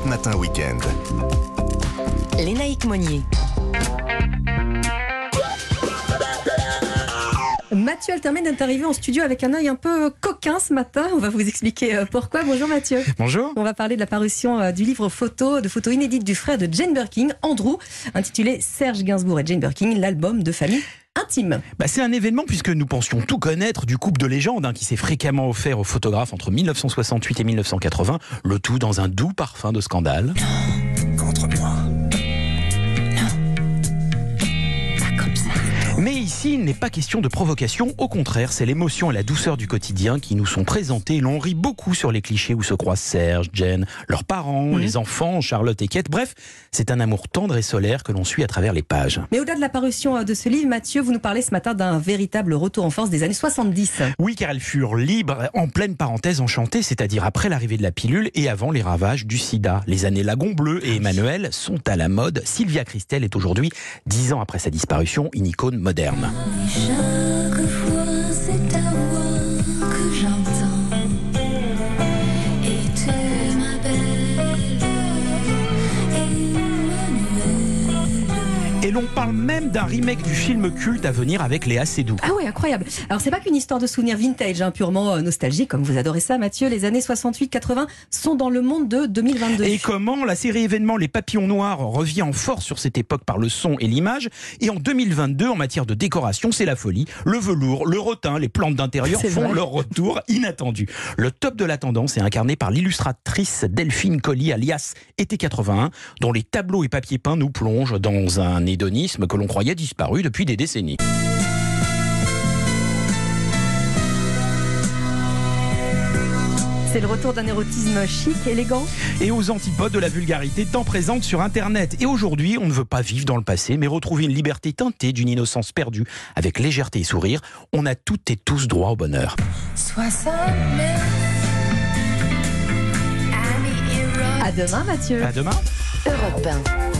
Europe Matin Weekend. Lénaïque Monnier. Mathieu Altermen est arrivé en studio avec un œil un peu coquin ce matin. On va vous expliquer euh, pourquoi. Bonjour Mathieu. Bonjour. On va parler de la parution euh, du livre photo, de photos inédites du frère de Jane Birkin, Andrew, intitulé Serge Gainsbourg et Jane Birkin, l'album de famille Bah, c'est un événement puisque nous pensions tout connaître du couple de légende hein, qui s'est fréquemment offert aux photographes entre 1968 et 1980, le tout dans un doux parfum de scandale. Ici, il n'est pas question de provocation, au contraire, c'est l'émotion et la douceur du quotidien qui nous sont présentés. Et l'on rit beaucoup sur les clichés où se croisent Serge, Jen, leurs parents, les enfants, Charlotte et Kate. Bref, c'est un amour tendre et solaire que l'on suit à travers les pages. Mais au-delà de la parution euh, de ce livre, Mathieu, vous nous parlez ce matin d'un véritable retour en force des années 70. Oui, car elles furent libres en pleine parenthèse enchantée, c'est-à-dire après l'arrivée de la pilule et avant les ravages du sida. Les années Lagon Bleu et Emmanuel sont à la mode. Sylvia Christel est aujourd'hui, dix ans après sa disparition, une icône moderne. Chaque fois, c'est Et l'on parle même d'un remake du film culte à venir avec Léa Seydoux. Ah ouais, incroyable. Alors c'est pas qu'une histoire de souvenirs vintage, hein, purement euh, nostalgique, comme vous adorez ça, Mathieu. Les années 68-80 sont dans le monde de 2022. Et comment la série événement Les Papillons Noirs revient en force sur cette époque par le son et l'image. Et en 2022, en matière de décoration, c'est la folie. Le velours, le rotin, les plantes d'intérieur font vrai. leur retour inattendu. Le top de la tendance est incarné par l'illustratrice Delphine Colli, alias Été 81, dont les tableaux et papiers peints nous plongent dans un hédonisme que l'on croyait disparu depuis des décennies. C'est le retour d'un érotisme chic, élégant. et aux antipodes de la vulgarité tant présente sur Internet. Et aujourd'hui, on ne veut pas vivre dans le passé, mais retrouver une liberté teintée d'une innocence perdue, avec légèreté et sourire. On a toutes et tous droit au bonheur. 69 Amis À demain, Mathieu. À demain. Europe 1.